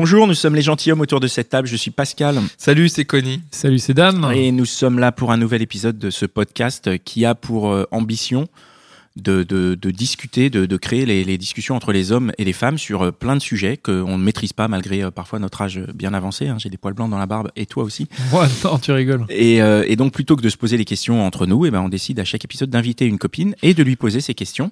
Bonjour, nous sommes les gentilshommes autour de cette table. Je suis Pascal. Salut, c'est Connie. Salut, c'est Dan. Et nous sommes là pour un nouvel épisode de ce podcast qui a pour euh, ambition de, de, de discuter, de, de créer les, les, discussions entre les hommes et les femmes sur euh, plein de sujets qu'on ne maîtrise pas malgré euh, parfois notre âge bien avancé. Hein. J'ai des poils blancs dans la barbe et toi aussi. Ouais, non, tu rigoles. Et, euh, et, donc plutôt que de se poser les questions entre nous, et eh ben on décide à chaque épisode d'inviter une copine et de lui poser ces questions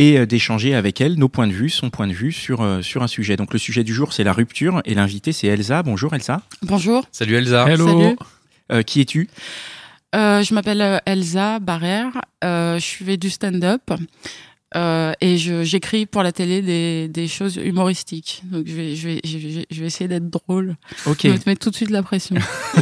et d'échanger avec elle nos points de vue, son point de vue sur, sur un sujet. Donc le sujet du jour, c'est la rupture et l'invité, c'est Elsa. Bonjour Elsa. Bonjour. Salut Elsa. Hello. Salut. Euh, qui es-tu? Euh, Je m'appelle Elsa Barrère. Euh, je fais du stand-up. et j'écris pour la télé des, des, choses humoristiques. Donc je vais, je vais, je vais, je vais essayer d'être drôle. Ok. Je vais te mettre tout de suite la pression.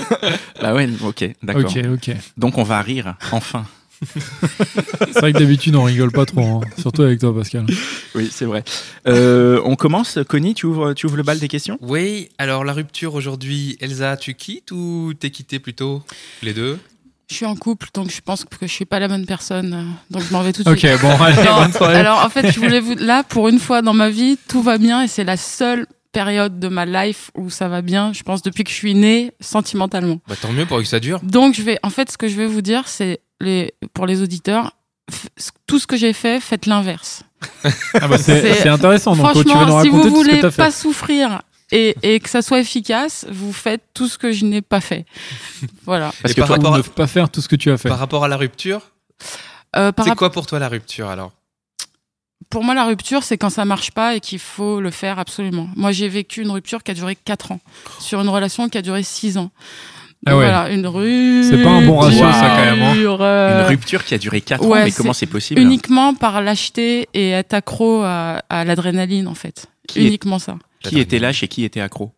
bah ouais, ok, d'accord. Ok, ok. Donc on va rire, enfin. C'est vrai que d'habitude on rigole pas trop, hein. surtout avec toi Pascal. Oui, c'est vrai. Euh, on commence, Connie, tu ouvres, tu ouvres le bal des questions? Oui, alors la rupture aujourd'hui, Elsa, tu quittes ou t'es quitté plutôt Les deux? Je suis en couple, donc je pense que je suis pas la bonne personne. Donc je m'en vais tout de okay, suite. Ok, bon, allez, non, bonne soirée. Alors en fait, je voulais vous là pour une fois dans ma vie, tout va bien et c'est la seule période de ma life où ça va bien. Je pense depuis que je suis née sentimentalement. Bah tant mieux pour que ça dure. Donc je vais, en fait, ce que je vais vous dire, c'est les pour les auditeurs, tout ce que j'ai fait, faites l'inverse. Ah bah c'est intéressant. Donc franchement, tu vas nous si vous tout ce voulez que fait. pas souffrir et, et, que ça soit efficace, vous faites tout ce que je n'ai pas fait. Voilà. Parce Et que par toi, rapport à- ne pas faire tout ce que tu as fait. Par rapport à la rupture, Euh, par c'est rap- quoi pour toi la rupture alors? Pour moi, la rupture, c'est quand ça marche pas et qu'il faut le faire absolument. Moi, j'ai vécu une rupture qui a duré 4 ans sur une relation qui a duré 6 ans. Ah ouais. Voilà, une rupture. C'est pas un bon ratio, ça, quand même, hein. euh, Une rupture qui a duré 4 ans, ouais, mais comment c'est possible Uniquement par lâcheté et être accro à, à l'adrénaline, en fait. Qui est- Uniquement ça. Qui était lâche et qui était accro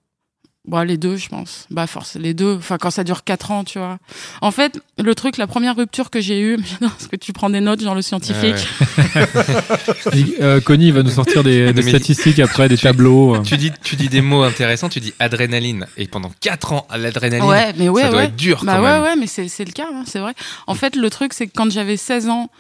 Bon, les deux, je pense. Bah, force, les deux. Enfin, quand ça dure quatre ans, tu vois. En fait, le truc, la première rupture que j'ai eue, parce que tu prends des notes, genre le scientifique. Euh, Connie va nous sortir des, statistiques après, des tableaux. tu dis, tu dis des mots intéressants, tu dis adrénaline. Et pendant 4 ans, l'adrénaline, Ouais, mais ouais, ça doit ouais. être dur Bah quand ouais, même. ouais, mais c'est c'est le cas, hein, c'est vrai. En fait, le truc, c'est que quand j'avais 16 ans,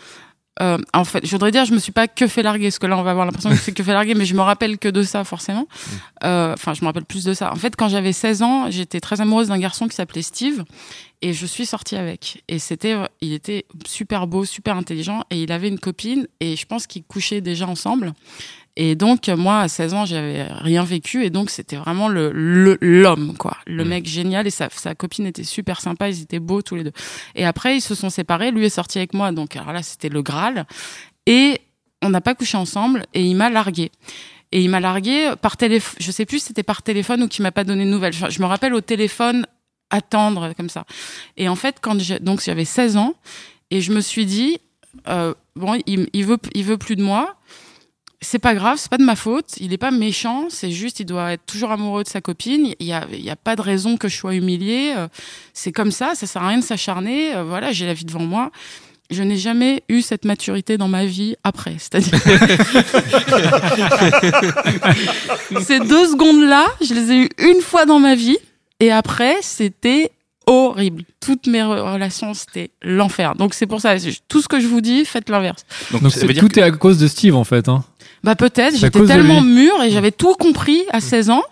euh, en fait, je voudrais dire, je me suis pas que fait larguer, parce que là, on va avoir l'impression que c'est que fait larguer, mais je me rappelle que de ça, forcément. Mm. Euh, Enfin, je me rappelle plus de ça. En fait, quand j'avais 16 ans, j'étais très amoureuse d'un garçon qui s'appelait Steve, et je suis sortie avec. Et c'était, il était super beau, super intelligent, et il avait une copine, et je pense qu'ils couchaient déjà ensemble. Et donc, moi, à 16 ans, j'avais rien vécu. Et donc, c'était vraiment le le- l'homme, quoi. Le Mm. mec génial. Et sa, sa copine était super sympa. Ils étaient beaux tous les deux. Et après, ils se sont séparés. Lui est sorti avec moi. Donc, alors là, c'était le Graal. Et on n'a pas couché ensemble. Et il m'a largué. Et il m'a largué par téléphone. Je sais plus si c'était par téléphone ou qu'il m'a pas donné de nouvelles. Je me rappelle au téléphone attendre comme ça. Et en fait, quand j'ai, donc j'avais 16 ans, et je me suis dit, euh, bon, il, il veut, il veut plus de moi c'est pas grave, c'est pas de ma faute. Il est pas méchant, c'est juste, il doit être toujours amoureux de sa copine. Il y a, il y a pas de raison que je sois humiliée. Euh, C'est comme ça, ça sert à rien de s'acharner. Euh, Voilà, j'ai la vie devant moi. Je n'ai jamais eu cette maturité dans ma vie après. C'est-à-dire, ces deux secondes-là, je les ai eues une fois dans ma vie, et après, c'était horrible. Toutes mes re- relations, c'était l'enfer. Donc c'est pour ça, tout ce que je vous dis, faites l'inverse. Donc, Donc ça c'est- veut dire tout que- est à cause de Steve en fait. Hein. Bah peut-être, j'étais tellement mûre et j'avais tout compris à 16 ans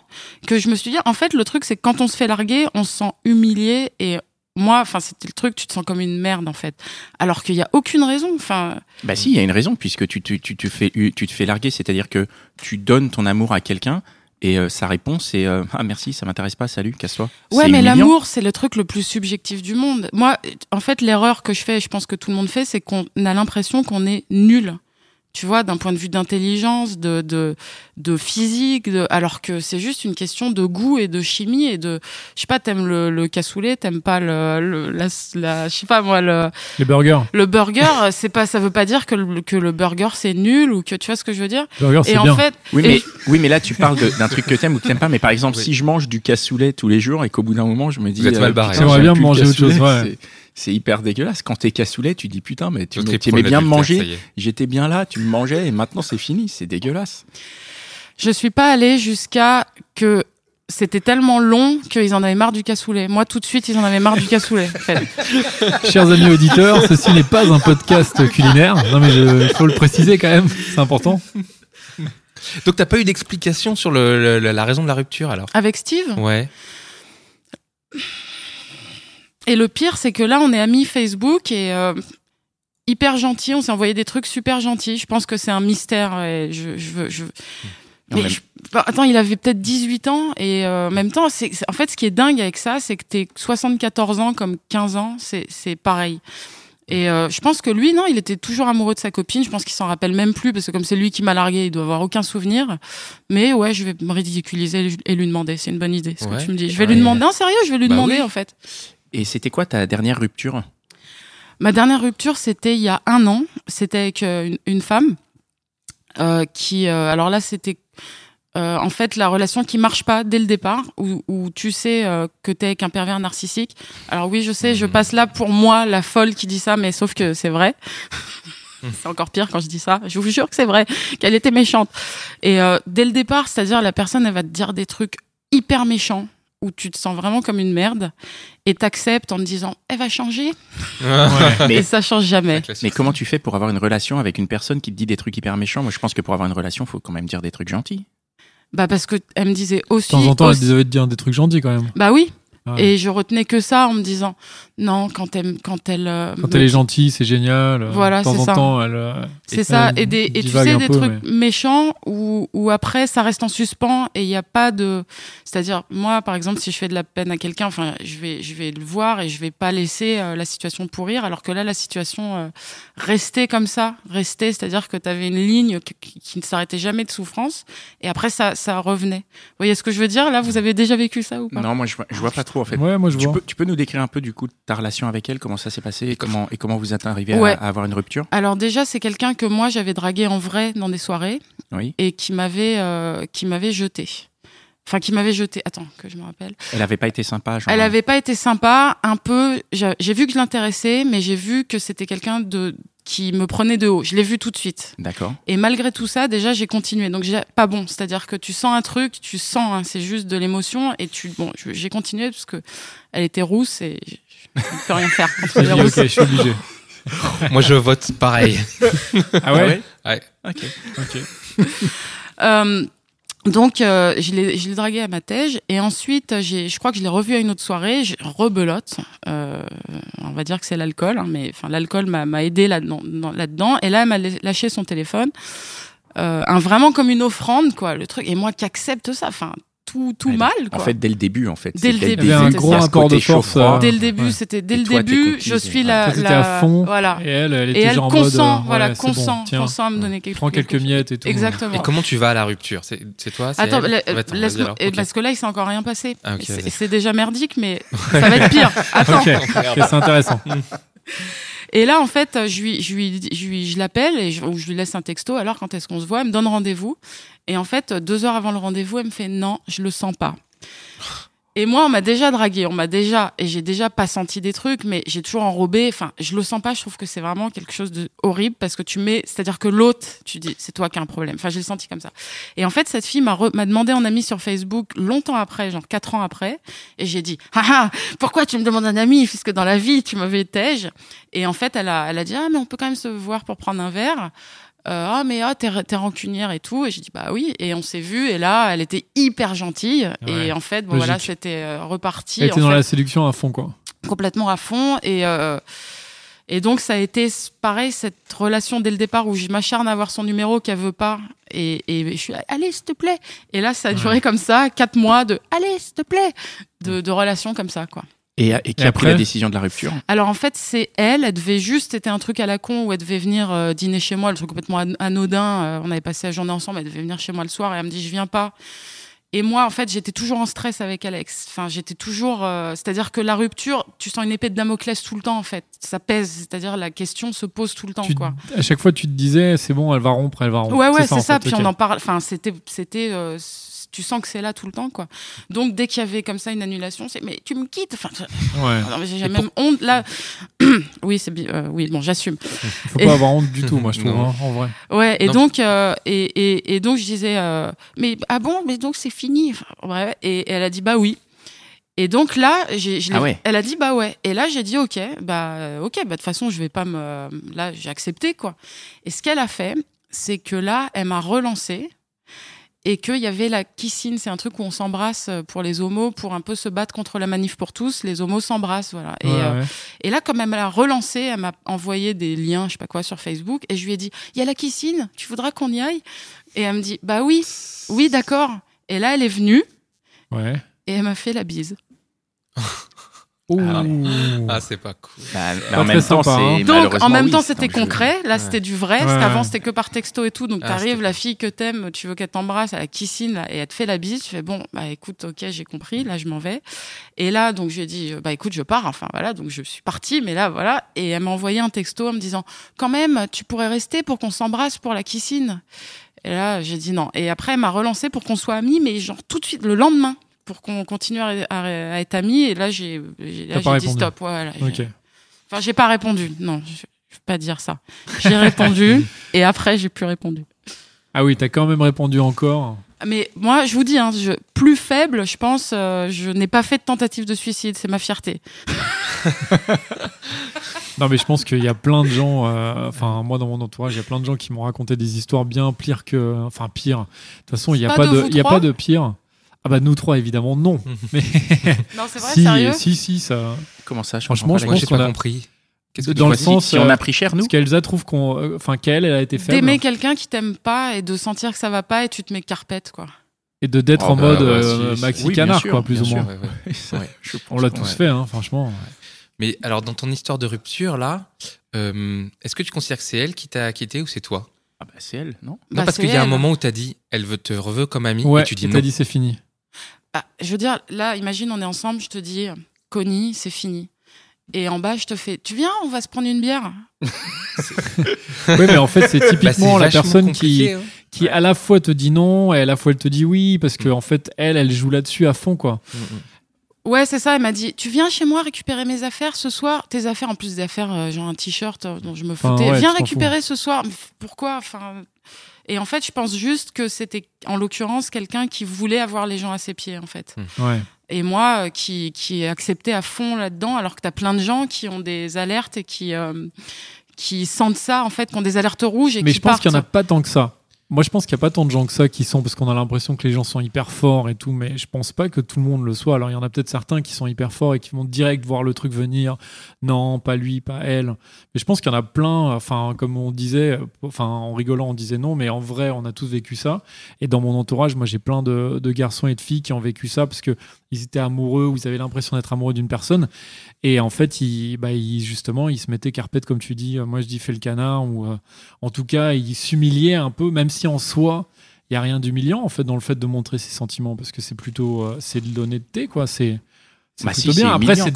que je me suis dit, en fait, le truc, c'est que quand on se fait larguer, on se sent humilié et moi, enfin, c'était le truc, tu te sens comme une merde, en fait. Alors qu'il y a aucune raison, enfin, Bah si, il y a une raison, puisque tu, tu, tu, te fais, tu te fais larguer, c'est-à-dire que tu donnes ton amour à quelqu'un et euh, sa réponse c'est euh, Ah merci, ça m'intéresse pas, salut, casse-toi. Ouais, mais l'amour, c'est le truc le plus subjectif du monde. Moi, en fait, l'erreur que je fais, et je pense que tout le monde fait, c'est qu'on a l'impression qu'on est nul. Tu vois, d'un point de vue d'intelligence, de, de, de physique, de, alors que c'est juste une question de goût et de chimie et de, je sais pas, t'aimes le, le cassoulet, t'aimes pas le, le la, la- je sais pas moi, le, Les burgers. le burger, c'est pas, ça veut pas dire que le, que le burger c'est nul ou que tu vois ce que je veux dire? Burger, c'est Et en bien. fait, Oui, et- mais, oui, mais là, tu parles d'un truc que t'aimes ou que t'aimes pas. Mais par exemple, Oui. si je mange du cassoulet tous les jours et qu'au bout d'un moment, je me dis. Vous êtes mal barré. putain, J'aimerais j'aime bien le manger autre chose, ouais. C'est- hyper dégueulasse. Quand t'es cassoulet, tu dis putain, mais tu t'aimais bien me manger. J'étais bien là, tu me mangeais et maintenant c'est fini. C'est dégueulasse. je suis pas allée jusqu'à que c'était tellement long qu'ils en avaient marre du cassoulet. Moi, tout de suite, ils en avaient marre du cassoulet. en fait. Chers amis auditeurs, ceci n'est pas un podcast culinaire. Non, mais il faut le préciser quand même, c'est important. Donc t'as pas eu d'explication sur le, le- la raison de la rupture alors? Avec Steve? Ouais. Et le pire, c'est que là, on est amis Facebook et euh, hyper gentil. On s'est envoyé des trucs super gentils. Je pense que c'est un mystère. Et je, je, veux- je... En Mais même- je- bah, attends, il avait peut-être 18 ans et euh, en même temps, c'est en fait ce qui est dingue avec ça, c'est que t'es 74 ans comme 15 ans, c'est pareil. Et euh, je pense que lui, non, il était toujours amoureux de sa copine. Je pense qu'il s'en rappelle même plus parce que comme c'est lui qui m'a largué, il doit avoir aucun souvenir. Mais ouais, je vais me ridiculiser et lui demander. C'est une bonne idée. Ce Ouais. que tu me dis. Je vais lui demander. Non, sérieux, je vais lui Bah demander oui. en fait. Et c'était quoi ta dernière rupture? Ma dernière rupture, c'était il y a un an. C'était avec euh, une, une femme euh, qui, euh, alors là, c'était euh, en fait la relation qui marche pas dès le départ, où, où tu sais que t'es avec un pervers narcissique. Alors oui, je sais, je passe là pour moi la folle qui dit ça, mais sauf que c'est vrai. c'est encore pire quand je dis ça. Je vous jure que c'est vrai, qu'elle était méchante. Et dès le départ, c'est-à-dire la personne, elle va te dire des trucs hyper méchants où tu te sens vraiment comme une merde et t'acceptes en te disant elle va changer Mais- et ça change jamais. Mais comment tu fais pour avoir une relation avec une personne qui te dit des trucs hyper méchants? Moi, je pense que pour avoir une relation, faut quand même dire des trucs gentils. Bah parce que elle me disait aussi. De temps en temps, aussi- elle devait te dire des trucs gentils quand même. Bah oui. Ouais. Et je retenais que ça en me disant non quand elle quand elle. euh, Quand me- elle est gentille, c'est génial. Voilà, de temps c'est en ça. temps, elle. euh, C'est ça. elle Et des et tu sais des peu, trucs méchants où où après ça reste en suspens et il n'y a pas de. C'est-à-dire moi par exemple si je fais de la peine à quelqu'un, enfin je vais je vais le voir et je vais pas laisser euh, la situation pourrir alors que là la situation euh, restait comme ça, restait, c'est-à-dire que tu avais une ligne qui, qui- qui ne s'arrêtait jamais de souffrance et après ça ça revenait. Vous voyez ce que je veux dire? Là vous avez déjà vécu ça ou pas? Non, moi, je vois, je vois pas trop en fait. Ouais, moi je Tu vois. peux, tu peux nous décrire un peu du coup ta relation avec elle, comment ça s'est passé et comment, et comment vous êtes arrivé Ouais. à, à avoir une rupture? Alors déjà, c'est quelqu'un que moi j'avais dragué en vrai dans des soirées Oui. et qui m'avait euh, qui m'avait jeté. Enfin, qui m'avait jeté. Attends, que je me rappelle. Elle avait pas été sympa. Genre, Elle avait pas été sympa, un peu. J'ai vu que je l'intéressais, mais j'ai vu que c'était quelqu'un de qui me prenait de haut. Je l'ai vu tout de suite. D'accord. Et malgré tout ça, déjà, j'ai continué. Donc, j'ai pas bon. C'est-à-dire que tu sens un truc, tu sens, hein, c'est juste de l'émotion, et tu, bon, j'ai continué parce que elle était rousse et je ne peux rien faire ok, je suis obligé. Moi je vote pareil. Ah ouais Ouais. Ok. Ok. Euh, donc, euh, je l'ai dragué à ma tège. Et ensuite, j'ai, je crois que je l'ai revu à une autre soirée. Je rebelote. Euh, on va dire que c'est l'alcool. hein, mais l'alcool m'a aidé là-dedans, dans- là-dedans. Et là, elle m'a lâché son téléphone. Euh, un, vraiment comme une offrande, quoi, le truc. Et moi qui accepte ça, enfin, tout, mal, En quoi. fait, dès le début, en fait. Dès le début, Il y avait un gros ça. Il y a ce rapport de force. euh, dès le début, ouais. c'était dès Et le toi, début, je suis la, la- à fond. voilà. Et elle, elle était Et elle genre en consent, mode. euh, voilà, ouais, c'est bon, consent, consent à me donner quelque Prends quelques miettes et tout. Exactement. Et comment tu vas à la rupture C'est toi Attends, elle la- attends, alors. parce que là, il s'est encore rien passé. Ah, c'est- déjà merdique, mais ça va être pire. Attends. C'est intéressant. Et là, en fait, je lui, je lui, je lui, je l'appelle et je, je lui laisse un texto. Alors, quand est-ce qu'on se voit Elle me donne rendez-vous. Et en fait, deux heures avant le rendez-vous, elle me fait non, je le sens pas. Et moi, on m'a déjà dragué, on m'a déjà, et j'ai déjà pas senti des trucs, mais j'ai toujours enrobé. Enfin, je le sens pas. Je trouve que c'est vraiment quelque chose de horrible parce que tu mets, c'est-à-dire que l'autre, tu dis, c'est toi qui as un problème. Enfin, j'ai senti comme ça. Et en fait, cette fille m'a m'a demandé en ami sur Facebook longtemps après, genre quatre ans après, et j'ai dit, ah ah, pourquoi tu me demandes un ami? Puisque dans la vie tu m'avais tège. Et en fait, elle a, elle a dit, ah mais on peut quand même se voir pour prendre un verre. Euh, ah mais ah t'es t'es rancunière et tout. Et j'ai dit bah oui. Et on s'est vu et là elle était hyper gentille. Ouais. et en fait bon Logique. voilà c'était euh, reparti. Elle était en dans fait, la séduction à fond, quoi. complètement à fond. Et euh, et donc ça a été pareil cette relation dès le départ où je m'acharne à avoir son numéro qu'elle veut pas. Et, et je suis allez s'il te plaît. Et là ça a duré comme ça quatre mois de allez s'il te plaît. De, de relation comme ça quoi Et, et qui Et a pris la décision de la rupture Alors en fait, c'est elle. Elle devait juste, c'était un truc à la con où elle devait venir euh, dîner chez moi, le truc complètement an- anodin. euh, on avait passé la journée ensemble. Elle devait venir chez moi le soir et elle me dit je viens pas. Et moi, en fait, j'étais toujours en stress avec Alex. Enfin, j'étais toujours. euh, c'est-à-dire que la rupture, tu sens une épée de Damoclès tout le temps, en fait. Ça pèse. C'est-à-dire la question se pose tout le temps, Tu- quoi. à chaque fois, tu te disais, c'est bon, elle va rompre, elle va rompre. Ouais, ouais, c'est ça. fait, Puis on en parle. Enfin, c'était, c'était. Tu sens que c'est là tout le temps, quoi. Donc dès qu'il y avait comme ça une annulation, c'est mais tu me quittes. Enfin, je- Ouais. non, mais j'ai même honte là. oui, c'est euh, oui, bon, j'assume. Faut Et- pas avoir honte du tout, moi, je trouve, hein, en vrai. Ouais, et Non. donc, euh, et, et, et donc je disais, euh, mais ah bon, mais donc c'est fini. Enfin, ouais, et, et elle a dit bah oui. Et donc là, j'ai, je Ah ouais. elle a dit bah ouais. Et là, j'ai dit ok, bah ok, bah de toute façon, je vais pas me, là, j'ai accepté quoi. Et ce qu'elle a fait, c'est que là, elle m'a relancé et qu'il y avait la kissine, c'est un truc où on s'embrasse pour les homos, pour un peu se battre contre la manif pour tous. Les homos s'embrassent, voilà. Et, euh, ouais. et là, comme elle m'a relancé, elle m'a envoyé des liens, je sais pas quoi, sur Facebook, et je lui ai dit, il y a la kissine, tu voudras qu'on y aille? Et elle me dit, bah oui, oui, d'accord. Et là, elle est venue Ouais. et elle m'a fait la bise. Ouh. Ah, c'est pas cool. Bah, Pas en même temps, sympa, hein. Donc, en même oui, temps, c'est c'était concret. Là, Ouais. c'était du vrai. Ouais. Avant, c'était que par texto et tout. Donc, Ah, t'arrives, la fille que t'aimes, tu veux qu'elle t'embrasse, à la kissine, là, et elle te fait la bise. Tu fais, bon, bah écoute, ok, j'ai compris. Là, je m'en vais. Et là, donc, je lui ai dit, bah écoute, je pars. Enfin, voilà. Donc, je suis partie. Mais là, voilà. Et elle m'a envoyé un texto en me disant, quand même, tu pourrais rester pour qu'on s'embrasse pour la kissine. Et là, j'ai dit non. Et après, elle m'a relancé pour qu'on soit amis, mais genre tout de suite, le lendemain, pour qu'on continue à, à- à être amis. Et là, j'ai dit répondu. stop. Voilà, j'ai- Ok. Enfin, j'ai pas répondu. Non, je, je vais pas dire ça. J'ai répondu et après j'ai plus répondu. Ah oui, t'as quand même répondu encore. Mais moi, je vous dis, hein, je, plus faible, je pense, euh, je n'ai pas fait de tentative de suicide. C'est ma fierté. Non, mais je pense qu'il y a plein de gens, euh, enfin, moi dans mon entourage, il y a plein de gens qui m'ont raconté des histoires bien pires que. Enfin, pire. De toute façon, il n'y a, Pas de y a pas de pire. Ah bah, nous trois, évidemment, non. Mais Non, c'est vrai, si, sérieux. si, si, ça. Comment ça je Franchement, comprends je j'ai qu'on pas a- compris. Que Dans le sens- Si on euh, a pris cher, nous Parce qu'Elsa trouve qu'on. euh, Enfin, qu'elle, elle a été faible. D'aimer quelqu'un qui t'aime pas et de sentir que ça va pas et tu te mets carpette, quoi. Et de d'être Oh, en bah, mode ouais, euh, si, maxi oui, canard, sûr, quoi, plus ou sûr. moins. Ouais, ouais. C'est vrai, je pense On l'a tous ouais. fait, hein, franchement. Mais alors, dans ton histoire de rupture, là, euh, est-ce que tu considères que c'est elle qui t'a quitté ou c'est toi? Ah bah, c'est elle, non? Non, Bah, parce qu'il y a un moment où t'as dit, elle veut te reveut comme amie, Ouais, et tu dis et non. t'as dit c'est fini. Ah, je veux dire, là, imagine, on est ensemble, je te dis, Connie, c'est fini. Et en bas, je te fais, tu viens, on va se prendre une bière. oui, mais en fait, c'est Bah, typiquement la personne qui, hein. qui à la fois te dit non et à la fois elle te dit oui parce que en fait elle elle joue là-dessus à fond quoi. Mm, mm. Ouais, c'est ça. Elle m'a dit, tu viens chez moi récupérer mes affaires ce soir? Tes affaires, en plus des affaires, euh, genre un t-shirt euh, dont je me Enfin, foutais. ouais, viens récupérer ce soir. Mais Pourquoi? Enfin. Et en fait, je pense juste que c'était, en l'occurrence, quelqu'un qui voulait avoir les gens à ses pieds, en fait. Ouais. Et moi, euh, qui, qui est accepté à fond là-dedans, alors que t'as plein de gens qui ont des alertes et qui, euh, qui sentent ça, en fait, qui ont des alertes rouges et Mais qui je pense partent. qu'il y en a pas tant que ça. Moi, je pense qu'il n'y a pas tant de gens que ça qui sont, parce qu'on a l'impression que les gens sont hyper forts et tout, mais je pense pas que tout le monde le soit. Alors, il y en a peut-être certains qui sont hyper forts et qui vont direct voir le truc venir. Non, pas lui, pas elle. Mais je pense qu'il y en a plein, enfin, comme on disait, enfin, en rigolant, on disait non, mais en vrai, on a tous vécu ça. Et dans mon entourage, moi, j'ai plein de, de garçons et de filles qui ont vécu ça parce que ils étaient amoureux ou ils avaient l'impression d'être amoureux d'une personne. Et en fait, ils, bah, ils- justement, ils se mettaient carpette, comme tu dis. Euh, Moi, je dis fait le canard ou, euh, en tout cas, il s'humiliait un peu, même si en soi, il n'y a rien d'humiliant en fait dans le fait de montrer ses sentiments, parce que c'est plutôt euh, c'est de l'honnêteté, quoi. C'est c'est Bah plutôt si, bien. Après, c'est même.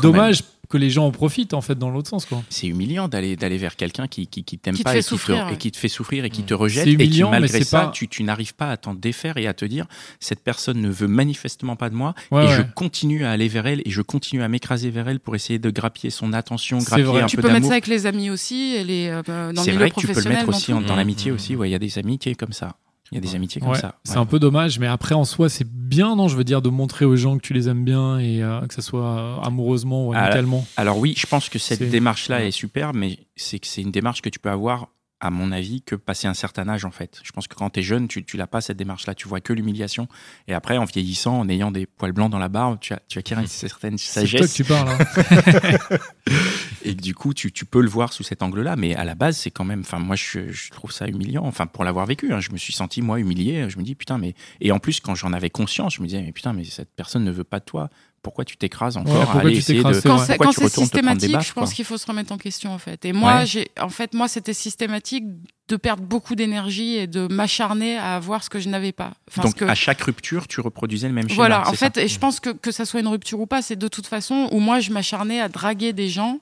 Que les gens en profitent en fait dans l'autre sens, quoi. C'est humiliant d'aller d'aller vers quelqu'un qui qui, qui t'aime pas et, qui te, ouais. et qui te fait souffrir et qui Mm. te rejette C'est et qui humiliant, mais malgré c'est ça pas- tu, tu n'arrives pas à t'en défaire et à te dire cette personne ne veut manifestement pas de moi Ouais, et ouais. je continue à aller vers elle et je continue à m'écraser vers elle pour essayer de grappiller son attention, grappiller vrai. un Tu peu peux mettre d'amour. ça avec les amis aussi et les, euh, dans le C'est vrai que tu peux le mettre dans aussi dans l'amitié mm, aussi. Ouais, il y a des amitiés comme ça. Il y a des amitiés comme Ouais, ça. c'est Ouais. un peu dommage, mais après en soi, c'est bien, non Je veux dire, de montrer aux gens que tu les aimes bien et euh, que ce soit euh, amoureusement ou amicalement. Alors oui, je pense que cette démarche-là Ouais. est super, mais c'est que c'est une démarche que tu peux avoir, à mon avis, que passer un certain âge en fait. Je pense que quand tu es jeune, tu, tu l'as pas cette démarche-là, tu vois que l'humiliation. Et après, en vieillissant, en ayant des poils blancs dans la barbe, tu, as, tu acquiers une certaine C'est toi que sagesse tu parles. hein. et que du coup, tu, tu peux le voir sous cet angle-là. Mais à la base, c'est quand même, enfin, moi, je, je trouve ça humiliant. Enfin, pour l'avoir vécu, hein, je me suis senti moi humilié. Je me dis putain, mais et en plus, quand j'en avais conscience, je me disais mais putain, mais cette personne ne veut pas de toi. Pourquoi tu t'écrases Ouais, encore à pourquoi aller tu essayer de Quand c'est quand c'est systématique, baffes, je pense qu'il faut se remettre en question en fait. Et moi, Ouais. j'ai, en fait, moi, c'était systématique de perdre beaucoup d'énergie et de m'acharner à avoir ce que je n'avais pas. Enfin, Donc que- à chaque rupture, tu reproduisais le même schéma. Voilà, en ça fait, et je pense que que ça soit une rupture ou pas, c'est de toute façon où moi je m'acharnais à draguer des gens.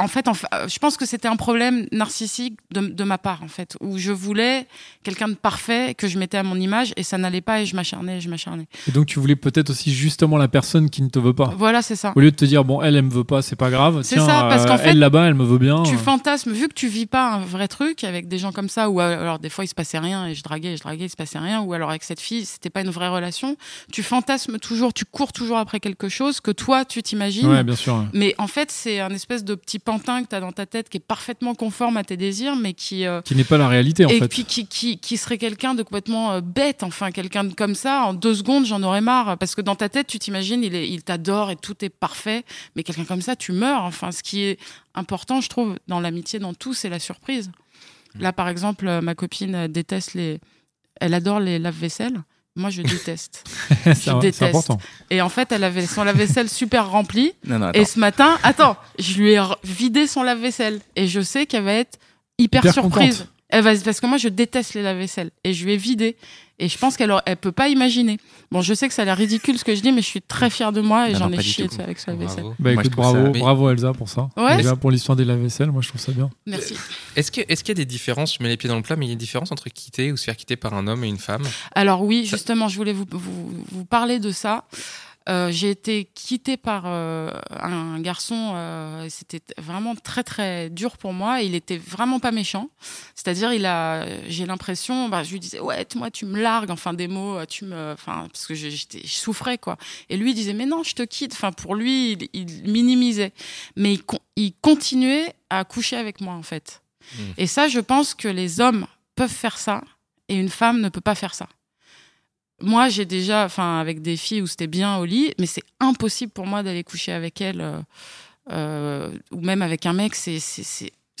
En fait, en euh, je pense que c'était un problème narcissique de, de ma part, en fait, où je voulais quelqu'un de parfait que je mettais à mon image et ça n'allait pas et je m'acharnais, je m'acharnais. Et donc, tu voulais peut-être aussi justement la personne qui ne te veut pas. Voilà, c'est ça. Au lieu de te dire, bon, elle, elle me veut pas, c'est pas grave. C'est ça, parce euh, qu'en fait, elle là-bas, elle me veut bien. Tu Euh, fantasmes, vu que tu vis pas un vrai truc avec des gens comme ça, ou alors des fois il se passait rien et je draguais, je draguais, il se passait rien, ou alors avec cette fille, c'était pas une vraie relation. Tu fantasmes toujours, tu cours toujours après quelque chose que toi tu t'imagines. Ouais, bien sûr. Mais en fait, c'est un espèce de petit pantin que tu as dans ta tête qui est parfaitement conforme à tes désirs, mais qui. euh, Qui n'est pas la réalité, en et fait. puis qui, qui, qui serait quelqu'un de complètement euh, bête, enfin quelqu'un de comme ça, en deux secondes j'en aurais marre, parce que dans ta tête tu t'imagines, il, est- il t'adore et tout est parfait, mais quelqu'un comme ça tu meurs, enfin ce qui est important je trouve dans l'amitié, dans tout, c'est la surprise. Là par exemple, euh, ma copine déteste les... Elle adore les lave-vaisselle, moi je déteste. c'est je c'est déteste. important. Et en fait elle avait son lave-vaisselle super rempli, Non, non, et ce matin, attends, je lui ai vidé son lave-vaisselle. Et je sais qu'elle va être hyper, Hyper surprise. contente. Elle va, parce que moi, je déteste les lave-vaisselle. Et je lui ai vidé. Et je pense qu'elle elle peut pas imaginer. Bon, je sais que ça a l'air ridicule ce que je dis, mais je suis très fière de moi et j'en ai chié tout. de ça avec sa lave-vaisselle. Bravo. Bah écoute, bravo, Elsa pour ça. Ouais. Déjà pour l'histoire des lave-vaisselle, moi je trouve ça bien. Merci. Est-ce qu'il y a des différences, je mets les pieds dans le plat, mais il y a une différence entre quitter ou se faire quitter par un homme et une femme? Alors oui, Ça- justement, je voulais vous, vous, vous parler de ça. Euh, j'ai été quittée par euh, un garçon, euh, c'était vraiment très très dur pour moi. Il était vraiment pas méchant, c'est-à-dire il a, j'ai l'impression, bah, je lui disais ouais, moi tu me largues, enfin des mots, tu me, enfin parce que je- j'étais, je souffrais quoi. Et lui il disait mais non, je te quitte. Enfin pour lui, il, il minimisait, mais il, con- il continuait à coucher avec moi en fait. Mm. Et ça, je pense que les hommes peuvent faire ça et une femme ne peut pas faire ça. Moi, j'ai déjà, enfin, avec des filles où c'était bien au lit, mais c'est impossible pour moi d'aller coucher avec elles, euh, euh, ou même avec un mec, c'est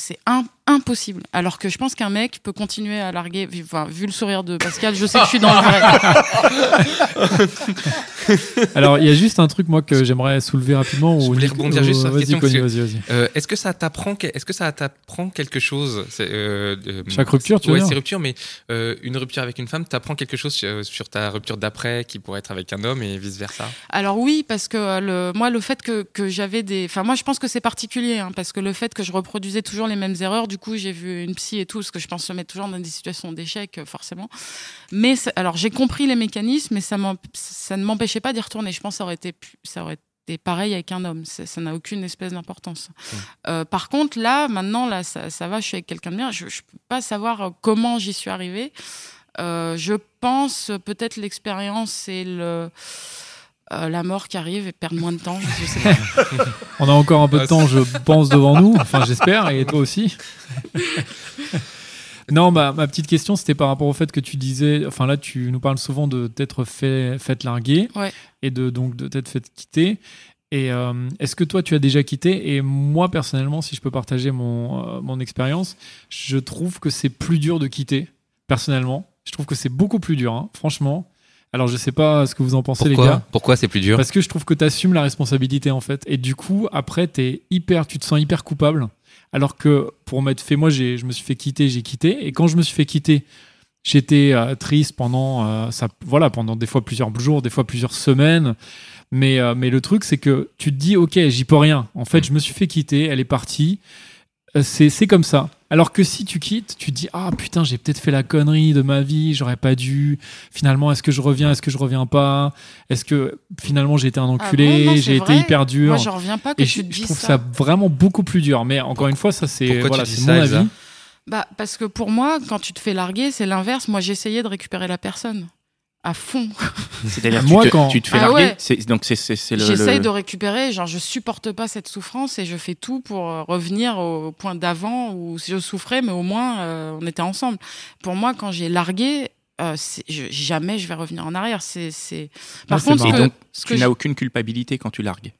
c'est- c'est- c'est im- impossible. Alors que je pense qu'un mec peut continuer à larguer, vu, enfin, vu le sourire de Pascal, je sais que je suis dans le vrai. Alors il y a juste un truc moi que j'aimerais soulever rapidement. Je ou voulais rebondir juste sur Vas-y, question. Euh, Est-ce que ça t'apprend Est-ce que ça t'apprend quelque chose? Euh, euh, Chaque rupture, tu veux Ouais, c'est rupture, mais une rupture avec une femme t'apprend quelque chose sur, ta rupture d'après qui pourrait être avec un homme et vice versa. Alors oui, parce que moi, le fait que, que j'avais des... Enfin, moi, je pense que c'est particulier, hein, parce que le fait que je reproduisais toujours les mêmes erreurs, du coup, j'ai vu une psy et tout, parce que je pense se mettre toujours dans des situations d'échec, euh, forcément. Mais, alors, j'ai compris les mécanismes, mais ça, ça ne m'empêchait pas d'y retourner. Je pense que ça aurait été, ça aurait été pareil avec un homme. Ça n'a aucune espèce d'importance. Euh, par contre, là, maintenant, là, ça, ça va, je suis avec quelqu'un de bien. Je ne peux pas savoir euh, comment j'y suis arrivée. Euh, je pense peut-être l'expérience et le, euh, la mort qui arrive et perdre moins de temps. Je sais pas. On a encore un peu de temps, je pense, devant nous. Enfin, j'espère, et toi aussi. non, bah, ma petite question, c'était par rapport au fait que tu disais. Enfin, là, tu nous parles souvent de t'être fait, fait larguer Ouais. et de donc de t'être fait quitter. Et euh, est-ce que toi, tu as déjà quitté? Et moi, personnellement, si je peux partager mon, euh, mon expérience, je trouve que c'est plus dur de quitter, personnellement. Je trouve que c'est beaucoup plus dur, hein, franchement. Alors, je sais pas ce que vous en pensez, les gars. Pourquoi Pourquoi c'est plus dur Parce que je trouve que tu assumes la responsabilité en fait. Et du coup, après, es hyper, tu te sens hyper coupable. Alors que pour m'être fait, moi, je me suis fait quitter, j'ai quitté. Et quand je me suis fait quitter, j'étais euh, triste pendant, euh, ça, voilà, pendant des fois plusieurs jours, des fois plusieurs semaines. Mais, euh, mais le truc, c'est que tu te dis, ok, j'y peux rien. En fait, je me suis fait quitter, elle est partie. C'est, c'est comme ça. Alors que si tu quittes, tu te dis, ah putain, j'ai peut-être fait la connerie de ma vie, j'aurais pas dû. Finalement, est-ce que je reviens, est-ce que je reviens pas? Est-ce que finalement j'ai été un enculé, Ah bon c'est j'ai été hyper dur? Moi, j'en reviens pas que Et tu je, te je dises trouve ça. ça. vraiment beaucoup plus dur. Mais encore une fois, ça c'est voilà, c'est mon avis. Bah, parce que pour moi, quand tu te fais larguer, c'est l'inverse. Moi, j'essayais de récupérer la personne à fond. C'est-à-dire Moi, tu, te, quand- tu te fais Ah larguer. ouais. c'est- Donc c'est c'est- c'est le. J'essaye le- de récupérer. Genre, je supporte pas cette souffrance et je fais tout pour euh, revenir au point d'avant où je souffrais, mais au moins euh, on était ensemble. Pour moi, quand j'ai largué, euh, c'est- je- jamais je vais revenir en arrière. C'est, c'est. Par c'est contre, ce que, Et donc, ce Tu n'as je- aucun culpabilité quand tu largues.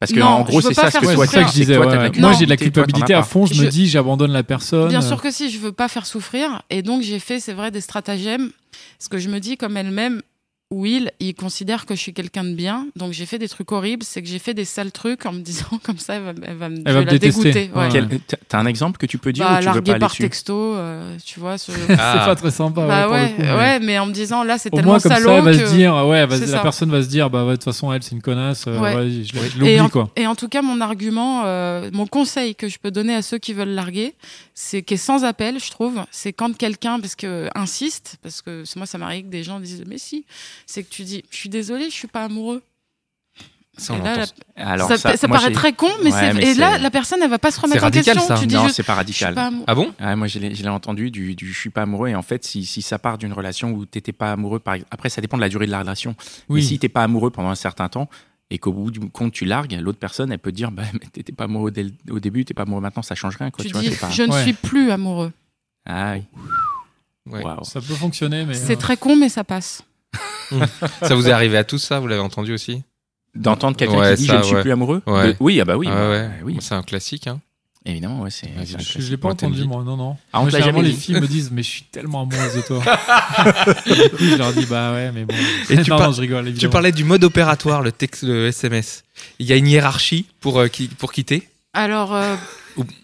Parce que Non, en gros, je veux c'est pas ça ce faire que Ouais, ça je disais. toi, ouais. Moi, j'ai de la culpabilité, toi, à fond. Je, me Je- dis, j'abandonne la personne. Bien sûr que si, je veux pas faire souffrir. Et donc, j'ai fait, c'est vrai, des stratagèmes. Parce que je me dis, comme elle m'aime, Will, il considère que je suis quelqu'un de bien, donc j'ai fait des trucs horribles, c'est que j'ai fait des sales trucs en me disant comme ça, elle va, elle va, me- je va la détester. dégoûter. ouais. Ouais. Quel- t'as- un exemple que tu peux dire Bah, ou tu veux pas larguer aller par dessus? texto, euh, tu vois. ce- Ah. C'est pas très sympa. bah ouais, coup, mais- ouais, mais en me disant là, c'est Au tellement moins, comme salaud ça, elle va que... se dire, ouais, elle la ça. personne va se dire, bah, de toute façon, elle, c'est une connasse, euh, je, je Et l'oublie, en, quoi. et en tout cas, mon argument, euh, mon conseil que je peux donner à ceux qui veulent larguer, c'est qui est sans appel, je trouve. C'est quand quelqu'un, parce que insiste, parce que moi, ça m'arrive que des gens disent, mais si, c'est que tu dis, je suis désolée, je suis pas amoureux. Ça, Et là. Alors, ça, ça, paraît très con, mais Ouais, mais et là, la personne, elle va pas se remettre C'est en radical, question. ça. Tu dis Non, c'est pas radical. pas. Ah bon? Moi, je l'ai entendu du, du je suis pas amoureux. Et en fait, si, si ça part d'une relation où t'étais pas amoureux, par... après, ça dépend de la durée de la relation. Mais Oui. si t'es pas amoureux pendant un certain temps et qu'au bout du compte tu largues, l'autre personne, elle peut te dire, bah, mais t'étais pas amoureux dès le- au début, t'es pas amoureux maintenant, ça change rien. Quoi, Tu dis, pas... je ne Ouais. suis plus amoureux. Ah oui. Ça peut fonctionner, mais. C'est euh, très con, mais ça passe. Ça vous est arrivé à tous, ça? Vous l'avez entendu aussi? D'entendre quelqu'un Ouais, qui dit ça, je ne suis ouais. plus amoureux Ouais. De- Oui, ah bah oui. Ah bah, ouais. oui. C'est un classique. Hein. Évidemment, ouais, c'est. Je- Je classique. l'ai pas entendu, moi, non, non. Ah, on jamais les filles me disent, mais je suis tellement amoureuse de toi. du coup, je leur dis, bah ouais, mais bon. Et tu non, par- non, je rigole, Tu parlais du mode opératoire, le texte, le SMS. Il y a une hiérarchie pour, euh, qui- pour quitter? Alors, euh,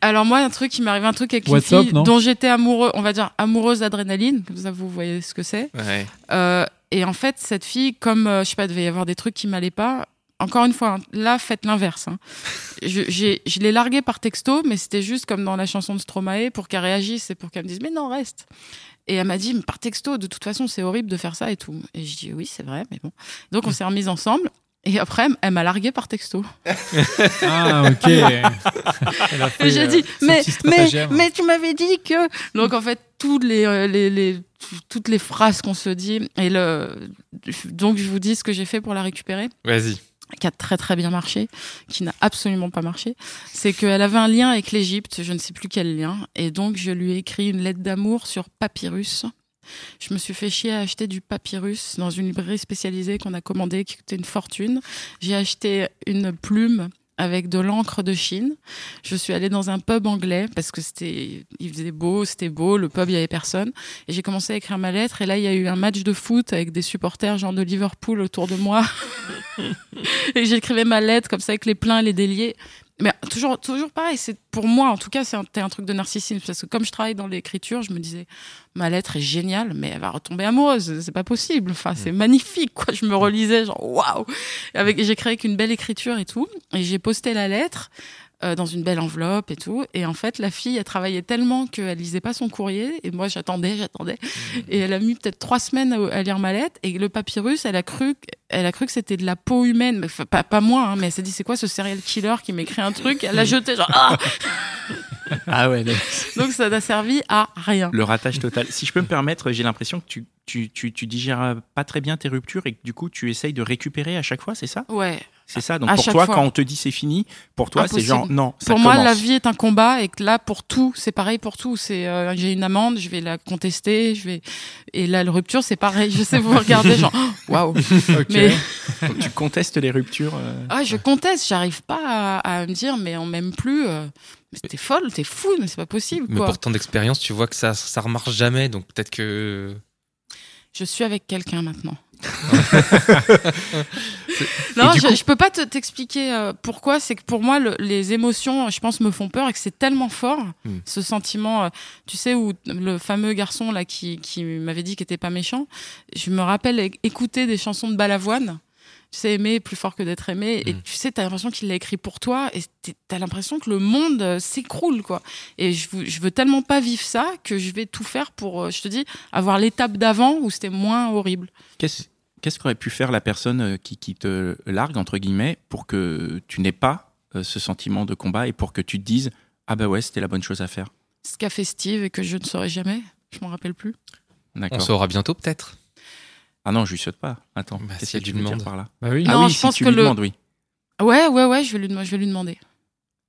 alors moi, un truc, il m'est arrivé un truc avec WhatsApp, une fille dont j'étais amoureux, on va dire amoureuse d'adrénaline, comme ça vous voyez ce que c'est. Ouais. Euh, et en fait, cette fille, comme euh, je sais pas, devait y avoir des trucs qui m'allaient pas. Encore une fois, hein, là, faites l'inverse. hein. Je, je l'ai larguée par texto, mais c'était juste comme dans la chanson de Stromae pour qu'elle réagisse et pour qu'elle me dise mais non reste. Et elle m'a dit mais par texto, de toute façon, c'est horrible de faire ça et tout. Et je dis oui, c'est vrai, mais bon. Donc on s'est remis ensemble. Et après, elle m'a largué par texto. Ah, ok. Elle a fait, Et j'ai euh, dit, mais, mais, tu m'avais dit que. Donc en fait, toutes les, euh, les, les- toutes les phrases qu'on se dit. Et le... Donc je vous dis ce que j'ai fait pour la récupérer, Vas-y. qui a très très bien marché, qui n'a absolument pas marché. C'est qu'elle avait un lien avec l'Égypte, je ne sais plus quel lien. Et donc je lui ai écrit une lettre d'amour sur papyrus. Je me suis fait chier à acheter du papyrus dans une librairie spécialisée qu'on a commandée, qui coûtait une fortune. J'ai acheté une plume avec de l'encre de Chine. Je suis allée dans un pub anglais parce que c'était, il faisait beau, c'était beau, le pub il y avait personne. Et j'ai commencé à écrire ma lettre. Et là, il y a eu un match de foot avec des supporters genre de Liverpool autour de moi. et j'écrivais ma lettre comme ça avec les pleins et les déliés. Mais toujours, toujours pareil. C'est pour moi, en tout cas, c'est un, un truc de narcissisme parce que comme je travaille dans l'écriture, je me disais, ma lettre est géniale, mais elle va retomber amoureuse. C'est pas possible. Enfin, c'est magnifique, quoi. Je me relisais, genre, waouh! Avec, j'ai créé avec une belle écriture et tout. Et j'ai posté la lettre euh, dans une belle enveloppe et tout. Et en fait, la fille, elle travaillait tellement qu'elle lisait pas son courrier. Et moi, j'attendais, j'attendais. Et elle a mis peut-être trois semaines à, à lire ma lettre. Et le papyrus, elle a cru, elle a cru que c'était de la peau humaine. Enfin, pas, pas moi, hein, mais elle s'est dit, c'est quoi ce serial killer qui m'écrit un truc? Elle l'a jeté, genre, ah! Ah ouais, Donc, ça n'a servi à rien. le ratage total. Si je peux me permettre, j'ai l'impression que tu, tu, tu, tu digères pas très bien tes ruptures et que du coup, tu essayes de récupérer à chaque fois, c'est ça? Ouais. C'est ça. Donc À pour toi, fois. quand on te dit c'est fini, pour toi, c'est genre non. Ça pour moi, la vie est un combat et que là, pour tout, c'est pareil pour tout. C'est euh, j'ai une amende, je vais la contester, je vais et là, la rupture, c'est pareil. Je sais vous regardez genre oh, waouh. Mais Donc, tu contestes les ruptures. euh, ah, je conteste, j'arrive pas à, à me dire mais on m'aime plus. euh, t'es folle, t'es fou, mais c'est pas possible Mais quoi. pour ton expérience, tu vois que ça, ça remarche jamais. Donc peut-être que. Je suis avec quelqu'un maintenant. Non, je, coup- je peux pas te- t'expliquer euh, pourquoi. C'est que pour moi, le- les émotions, je pense, me font peur et que c'est tellement fort, Hmm. ce sentiment. euh, tu sais où le fameux garçon là qui, qui m'avait dit qu'il était pas méchant. Je me rappelle écouter des chansons de Balavoine. Tu sais, aimer plus fort que d'être aimé. Et Hmm. tu sais, t'as l'impression qu'il l'a écrit pour toi. Et t'as l'impression que le monde euh, s'écroule, quoi. Et je, veux- je veux tellement pas vivre ça que je vais tout faire pour, euh, je te dis, avoir l'étape d'avant où c'était moins horrible. Qu'est-ce qu'est-ce qu'aurait pu faire la personne euh, qui, qui te largue entre guillemets pour que tu n'aies pas euh, ce sentiment de combat et pour que tu te dises ah bah ouais c'était la bonne chose à faire. Ce qu'a fait Steve et que je ne saurais jamais. Je m'en rappelle plus. On saura bientôt peut-être. Ah non, je lui saute pas. Attends, Bah, qu'est-ce si que elle tu lui veux dire demande. par là Bah oui. Non, Ah oui, je si pense tu que lui le- demandes, oui. Ouais, ouais, ouais, je vais lui, je vais lui demander.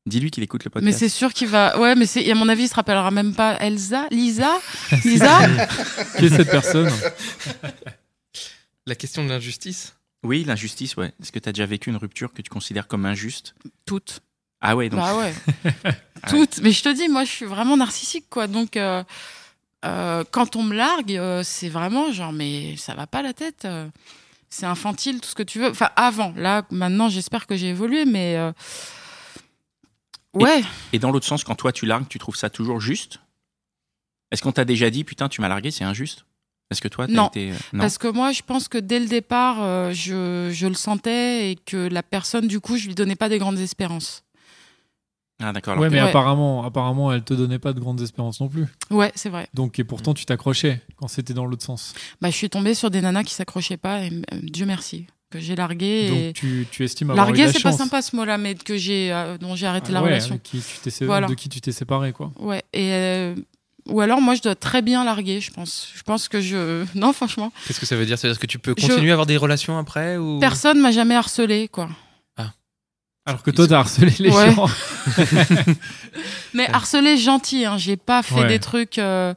Dis-lui qu'il écoute le podcast. Mais c'est sûr qu'il va. Ouais, mais c'est, à mon avis, il se rappellera même pas. Elsa, Lisa, Lisa. Qui est cette personne? La question de l'injustice? Oui, l'injustice, ouais. Est-ce que tu as déjà vécu une rupture que tu considères comme injuste? Toutes. Ah ouais, donc Bah ouais. Toutes. Mais je te dis, moi, je suis vraiment narcissique, quoi. Donc, euh, euh, quand on me largue, euh, c'est vraiment genre, mais ça va pas la tête. euh. c'est infantile, tout ce que tu veux. Enfin, avant. Là, maintenant, j'espère que j'ai évolué, mais. Ouais. Et dans l'autre sens, quand toi tu largues, tu trouves ça toujours juste? Est-ce qu'on t'a déjà dit, putain, tu m'as largué, c'est injuste? Est-ce que toi, Non. été. non? Parce que moi, je pense que dès le départ, je, je le sentais et que la personne, du coup, je lui donnais pas des grandes espérances. Ah, d'accord. Ouais, mais Ouais. apparemment, apparemment, elle te donnait pas de grandes espérances non plus. Ouais, c'est vrai. Donc, et pourtant, tu t'accrochais quand c'était dans l'autre sens. Bah, je suis tombée sur des nanas qui s'accrochaient pas et euh, Dieu merci que j'ai largué. et... Donc, tu, tu estimes avoir Largué, la c'est pas sympa ce mot-là, mais que j'ai, euh, dont j'ai arrêté Ah la ouais, relation. De qui tu t'es sé- Voilà. de qui tu t'es séparé, quoi. Ouais. Et euh, ou alors moi, je dois très bien larguer, je pense. Je pense que je, non, franchement, Qu'est-ce que ça veut dire? Ça veut dire que tu peux Je- continuer à avoir des relations après ou... personne m'a jamais harcelé, quoi. Alors que toi, t'as harcelé les Ouais. gens. Mais harcelé gentil, hein. J'ai pas fait Ouais. des trucs. euh,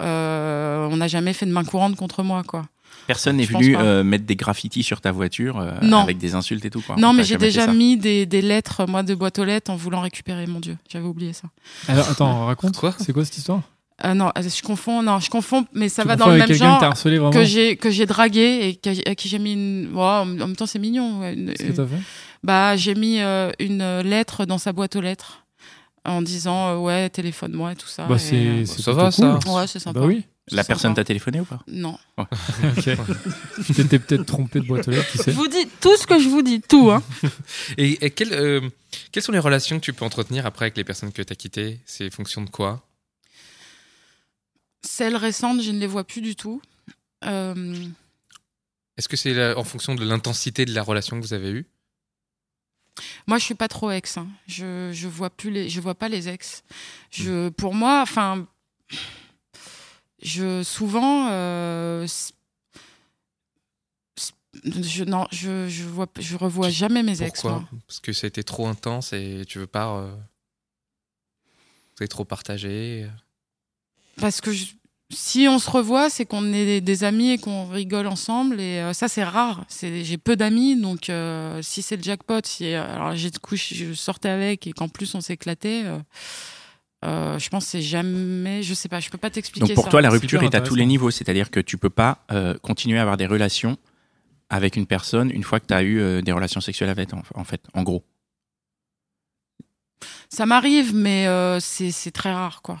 euh, on n'a jamais fait de main courante contre moi, quoi. Personne n'est venu euh, mettre des graffitis sur ta voiture euh, Non. avec des insultes et tout. Quoi. non, mais j'ai déjà mis des, des lettres, moi, de boîte aux lettres en voulant récupérer. Mon Dieu, j'avais oublié ça. Alors, attends, raconte. Quoi? C'est quoi cette histoire? Euh, non, je confonds. Non, je confonds, mais ça Tu va dans le même quelqu'un genre que harcelé vraiment que j'ai que j'ai dragué et que- à qui j'ai mis une. Ouais, en même temps, c'est mignon. une- Qu'est-ce que t'as fait? Bah, j'ai mis euh, une lettre dans sa boîte aux lettres en disant euh, ouais, téléphone-moi et tout ça. Bah, et, euh, ça va, ça? Ouais, c'est sympa. Bah oui. La personne t'a téléphoné ou pas? Non. Ok. tu t'étais peut-être trompé de boîte aux lettres, qui Je sait vous dis tout ce que je vous dis, tout. Hein. Et, euh, quelles sont les relations que tu peux entretenir après avec les personnes que tu as quittées? C'est fonction de quoi? Celles récentes, je ne les vois plus du tout. Euh, Est-ce que c'est en fonction de l'intensité de la relation que vous avez eue? Moi, je suis pas trop ex. hein. Je je vois plus les, je vois pas les ex. Je pour moi, enfin, je souvent. euh, je, non, je, je vois, je revois jamais mes ex. Pourquoi? Parce que ça a été trop intense et tu veux pas. Euh... Vous avez trop partagé. Parce que je- si on se revoit, c'est qu'on est des, amis et qu'on rigole ensemble. Et euh, ça, c'est rare. C'est- J'ai peu d'amis, donc euh, si c'est le jackpot, si euh, alors j'ai de couche, je sortais avec et qu'en plus on s'éclatait. euh, euh, je pense que c'est jamais. Je sais pas, je peux pas t'expliquer. Donc pour ça. toi, la rupture est à tous les niveaux. C'est-à-dire que tu peux pas euh, continuer à avoir des relations avec une personne une fois que tu as eu euh, des relations sexuelles avec, en, en fait, en gros. Ça m'arrive, mais euh, c'est c'est très rare, quoi.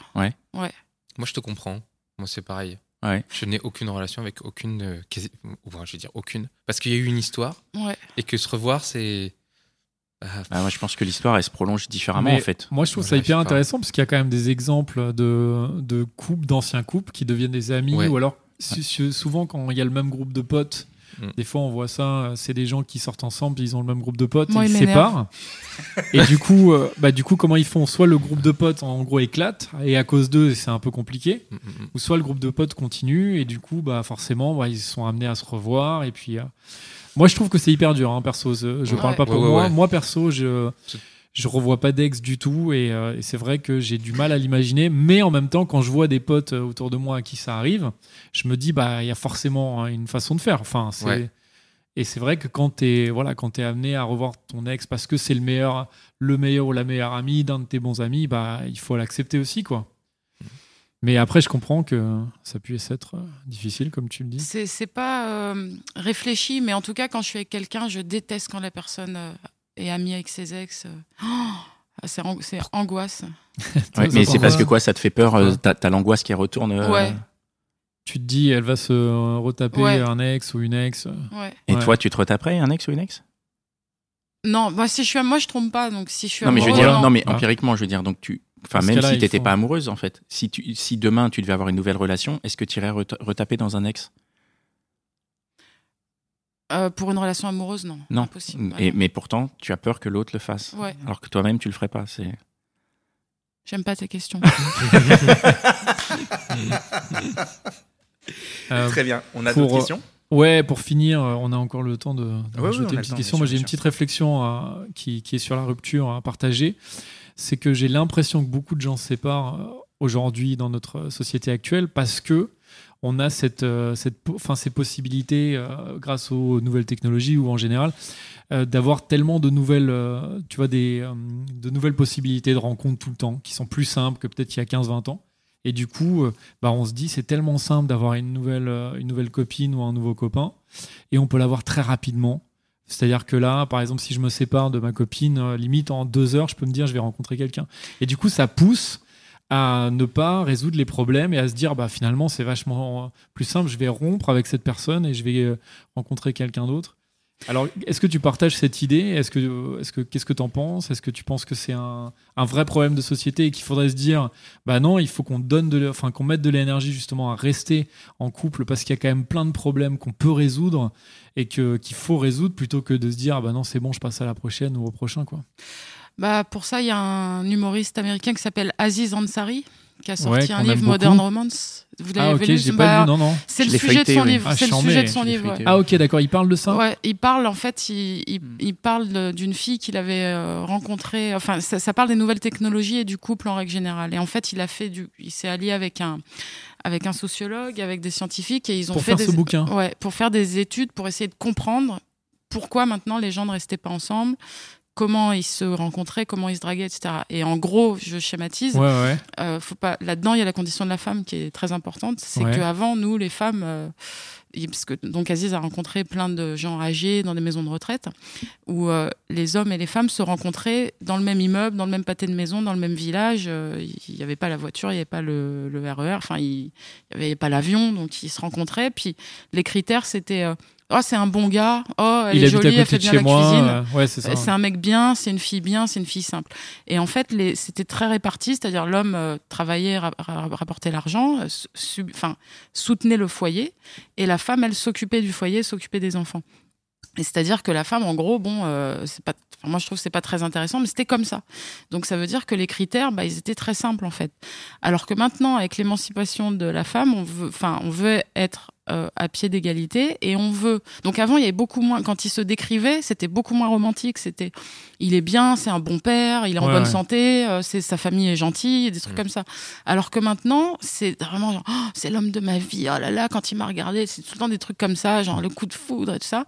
Moi, je te comprends. Moi, c'est pareil. Ouais. Je n'ai aucune relation avec aucune. euh, quasi- ou, enfin, je vais dire aucune. Parce qu'il y a eu une histoire Ouais. et que se revoir, c'est. Ah, Ah, moi, je pense que l'histoire, elle se prolonge différemment, Mais en fait. Moi, je trouve ça hyper intéressant parce qu'il y a quand même des exemples de, de couples, d'anciens couples qui deviennent des amis Ouais. ou alors souvent quand il y a le même groupe de potes. Mm. Des fois, on voit ça, euh, c'est des gens qui sortent ensemble, ils ont le même groupe de potes, Moi, ils il se séparent. et du coup, euh, bah, du coup, comment ils font? Soit le groupe de potes, en gros, éclate, et à cause d'eux, c'est un peu compliqué. mm, mm. Ou soit le groupe de potes continue, et du coup, bah, forcément, bah, ils sont amenés à se revoir. Et puis, euh, moi, je trouve que c'est hyper dur, hein, perso. Je je Ouais. parle pas pour Ouais, ouais, moi. ouais. Moi, perso, je C'est- je revois pas d'ex du tout et, euh, et c'est vrai que j'ai du mal à l'imaginer. Mais en même temps quand je vois des potes euh, autour de moi à qui ça arrive je me dis bah il y a forcément hein, une façon de faire. Enfin c'est Ouais. et c'est vrai que quand t'es voilà quand t'es amené à revoir ton ex parce que c'est le meilleur le meilleur ou la meilleure amie d'un de tes bons amis bah il faut l'accepter aussi quoi. Mais après je comprends que ça puisse être euh, difficile comme tu le dis. C'est c'est pas euh, réfléchi, mais en tout cas, quand je suis avec quelqu'un, je déteste quand la personne est amie avec ses ex. euh. Oh, c'est ang- c'est angoisse. Ouais, mais c'est parce que quoi Ça te fait peur euh, T'as l'angoisse qui retourne euh, Ouais. tu te dis elle va se retaper Ouais. un ex ou une ex Ouais. Et Ouais. toi, tu te retaperais un ex ou une ex? Non, moi, si je suis, moi, je trompe pas. Donc, si je suis Non, mais je veux amoureux, dire, non, mais Ah. empiriquement, je veux dire, donc tu. Enfin, même si t'étais faut- pas amoureuse, en fait, si, tu, si demain tu devais avoir une nouvelle relation, est-ce que tu irais reta- retaper dans un ex? Euh, pour une relation amoureuse, non. Non. Impossible. Et, mais pourtant, tu as peur que l'autre le fasse. Ouais. Alors que toi-même, tu le ferais pas. C'est. J'aime pas tes questions. Euh, bien. On a d'autres Pour, questions? Ouais, pour finir, euh, on a encore le temps de, de Ouais, une petite question. Moi, j'ai une petite réflexion euh, qui, qui est sur la rupture à partager. C'est que j'ai l'impression que beaucoup de gens se séparent euh, aujourd'hui dans notre société actuelle parce que on a cette, euh, cette, enfin, ces possibilités euh, grâce aux nouvelles technologies ou en général euh, d'avoir tellement de nouvelles, tu vois, des, de nouvelles possibilités de rencontres tout le temps qui sont plus simples que peut-être il y a 15-20 ans. Et du coup, bah, on se dit, c'est tellement simple d'avoir une nouvelle, une nouvelle copine ou un nouveau copain, et on peut l'avoir très rapidement. C'est-à-dire que là, par exemple, si je me sépare de ma copine, limite en deux heures, je peux me dire, je vais rencontrer quelqu'un. Et du coup, ça pousse à ne pas résoudre les problèmes et à se dire, bah, finalement, c'est vachement plus simple, je vais rompre avec cette personne et je vais euh, rencontrer quelqu'un d'autre. Alors, est-ce que tu partages cette idée? Est-ce que, est-ce que, qu'est-ce que tu en penses? Est-ce que tu penses que c'est un, un vrai problème de société et qu'il faudrait se dire, bah non, il faut qu'on donne de, enfin, qu'on mette de l'énergie justement à rester en couple parce qu'il y a quand même plein de problèmes qu'on peut résoudre et que qu'il faut résoudre plutôt que de se dire, bah non, c'est bon, je passe à la prochaine ou au prochain, quoi? Bah, pour ça, il y a un humoriste américain qui s'appelle Aziz Ansari qui a sorti Ouais, un livre Modern. Romance. Vous Ah l'avez ok, lu j'ai Bah, pas lu, non, non. C'est Je le l'ai sujet de son livre. Ah, c'est le sujet de son livre. Ah ok, d'accord, il parle de ça? Ouais, il parle en fait, il, il, Hmm. il parle d'une fille qu'il avait euh, rencontrée. Enfin, ça, ça parle des nouvelles technologies et du couple en règle générale. Et en fait, il a fait du, il s'est allié avec un avec un sociologue, avec des scientifiques et ils ont Pour fait faire des, ce bouquin. Ouais, pour faire des études pour essayer de comprendre pourquoi maintenant les gens ne restaient pas ensemble, comment ils se rencontraient, comment ils se draguaient, etc. Et en gros, je schématise. Ouais, ouais. Euh, faut pas là-dedans il y a la condition de la femme qui est très importante c'est Ouais. qu'avant nous les femmes euh, parce que donc Aziz a rencontré plein de gens âgés dans des maisons de retraite où euh, les hommes et les femmes se rencontraient dans le même immeuble dans le même pâté de maison dans le même village euh, il n'y avait pas la voiture il n'y avait pas le, le RER enfin il n'y avait pas l'avion donc ils se rencontraient puis les critères c'était euh, oh c'est un bon gars oh elle il est jolie elle fait bien chez la moi. cuisine euh, ouais, c'est ça. euh, C'est un mec bien, c'est une fille bien, c'est une fille simple. Et en fait, les- c'était très réparti, c'est-à-dire l'homme euh, travaillait, ra- ra- rapportait l'argent, enfin, soutenait le foyer, et la femme, elle s'occupait du foyer, s'occupait des enfants. Et c'est-à-dire que la femme, en gros, bon, euh, c'est pas, enfin, moi je trouve que c'est pas très intéressant, mais c'était comme ça. Donc ça veut dire que les critères, bah, ils étaient très simples en fait. Alors que maintenant, avec l'émancipation de la femme, on veut, enfin, on veut être euh, à pied d'égalité et on veut. Donc avant, il y avait beaucoup moins. Quand il se décrivait, c'était beaucoup moins romantique. C'était, il est bien, c'est un bon père, il est en Ouais, bonne ouais. santé, euh, c'est sa famille est gentille, des trucs Mm. comme ça. Alors que maintenant, c'est vraiment genre, Oh, c'est l'homme de ma vie. Oh là là, quand il m'a regardé, c'est tout le temps des trucs comme ça, genre le coup de foudre et tout ça.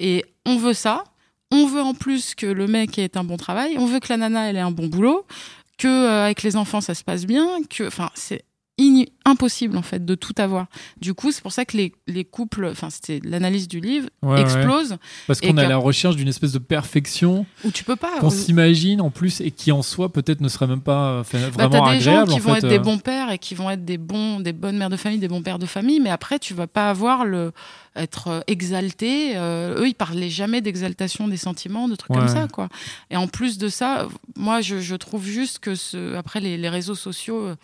Et on veut ça. On veut en plus que le mec ait un bon travail. On veut que la nana elle ait un bon boulot. Que euh, avec les enfants ça se passe bien. Que, enfin, c'est impossible en fait de tout avoir. Du coup, c'est pour ça que les, les couples, enfin, c'était l'analyse du livre, Ouais, ouais. explosent. Parce qu'on est à la recherche d'une espèce de perfection Où tu peux pas. qu'on s'imagine en plus et qui en soi peut-être ne serait même pas euh, Bah, vraiment t'as des gens qui vont fait, être des euh. bons pères et qui vont être des bons, des bonnes mères de famille, des bons pères de famille, mais après tu vas pas avoir le être euh, exalté. Euh, eux, ils parlaient jamais d'exaltation des sentiments, de trucs Ouais. comme ça, quoi. Et en plus de ça, moi, je, je trouve juste que ce, après les, les réseaux sociaux, euh,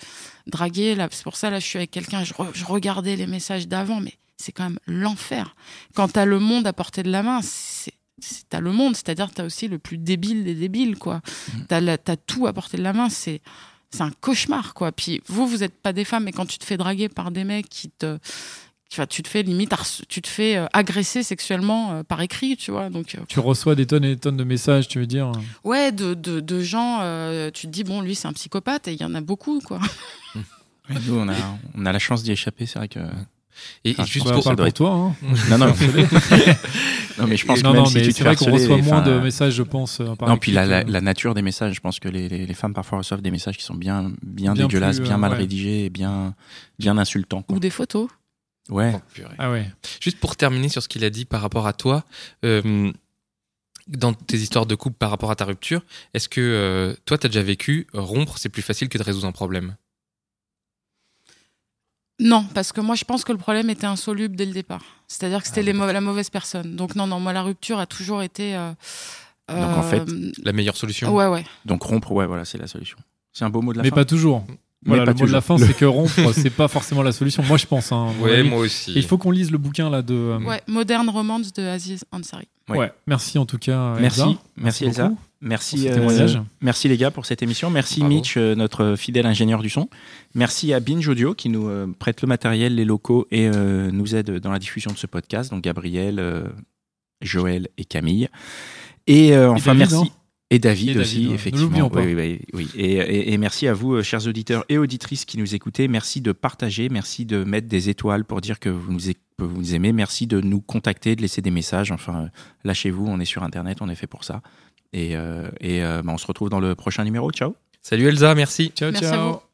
draguer, là, c'est pour ça là, je suis avec quelqu'un, je, re- je regardais les messages d'avant, mais c'est quand même l'enfer. Quand t'as le monde à portée de la main, c'est T'as le monde, c'est-à-dire t'as aussi le plus débile des débiles, quoi. T'as la- t'as tout à portée de la main, c'est c'est un cauchemar, quoi. Puis vous, vous êtes pas des femmes, mais quand tu te fais draguer par des mecs qui te. Tu, vois, tu te fais limite, tu te fais euh, agresser sexuellement euh, par écrit, tu vois. Donc, euh, Tu reçois des tonnes et des tonnes de messages, tu veux dire ouais, de, de, de gens, euh, tu te dis, bon, lui, c'est un psychopathe, et il y en a beaucoup, quoi. Nous, on a, on a la chance d'y échapper, c'est vrai que. Et, Ah, et juste Bah, pour, doit pour toi. hein. Non, non. non, mais je pense que non, même non, si mais tu te c'est fais vrai qu'on harceler, reçoit moins de messages, je pense. par Non, puis la, la, nature des messages, je pense que les, les, les femmes parfois reçoivent des messages qui sont bien, bien, Bien dégueulasses, plus, bien mal ouais. rédigés et bien, bien insultants. quoi. Ou des photos. Ouais. Oh, purée. Ah ouais. Juste pour terminer sur ce qu'il a dit par rapport à toi, euh, dans tes histoires de couple par rapport à ta rupture, est-ce que euh, toi, tu as déjà vécu euh, rompre, c'est plus facile que de résoudre un problème? Non, parce que moi, je pense que le problème était insoluble dès le départ. C'est-à-dire que c'était Ah ouais. la mauvaise personne. Donc, non, non, moi, la rupture a toujours été. euh, Donc, en fait, La meilleure solution? Ouais, ouais. Donc rompre, ouais, voilà, c'est la solution. C'est un beau mot de la Mais fin. pas toujours. Voilà, le mot de la fin, c'est que rompre, c'est pas forcément la solution. Moi, je pense. Hein, Ouais, moi aussi. Et Il faut qu'on lise le bouquin là de. euh, Ouais, Modern Romance de Aziz Ansari. Ouais. ouais. Merci en tout cas. Merci, Elsa. merci Elsa. beaucoup Merci, euh, témoignage. merci les gars pour cette émission. Merci Bravo. Mitch, euh, notre fidèle ingénieur du son. Merci à Binge Audio qui nous euh, prête le matériel, les locaux et euh, nous aide dans la diffusion de ce podcast. Donc Gabriel, euh, Joël et Camille. Et euh, enfin merci. Et David Et David, aussi, ouais. Effectivement. l'oublions pas. Oui, oui, oui. Et, et- et merci à vous, euh, chers auditeurs et auditrices qui nous écoutez. Merci de partager, merci de mettre des étoiles pour dire que vous nous, vous nous aimez. Merci de nous contacter, de laisser des messages. Enfin, euh, lâchez-vous, on est sur Internet, on est fait pour ça. Et, euh, et euh, bah, on se retrouve dans le prochain numéro. Ciao Salut Elsa, merci. Ciao, Merci à ciao. vous.